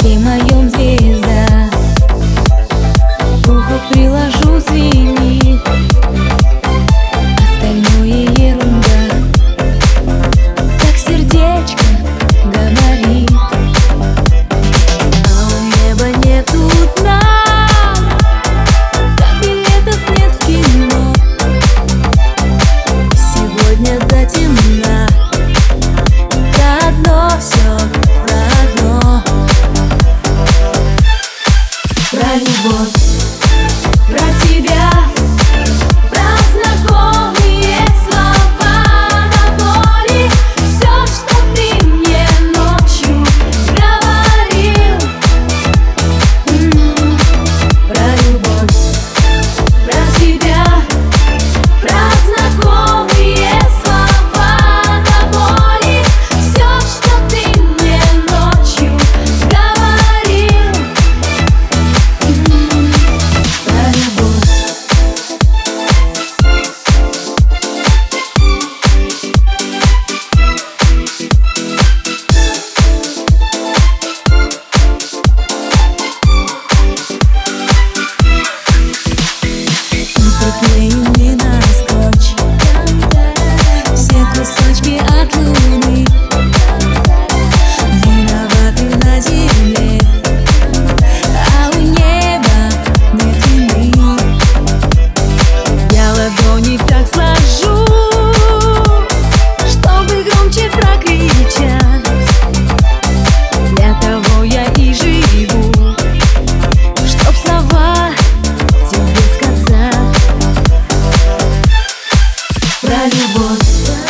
небе моем любовь, любовь,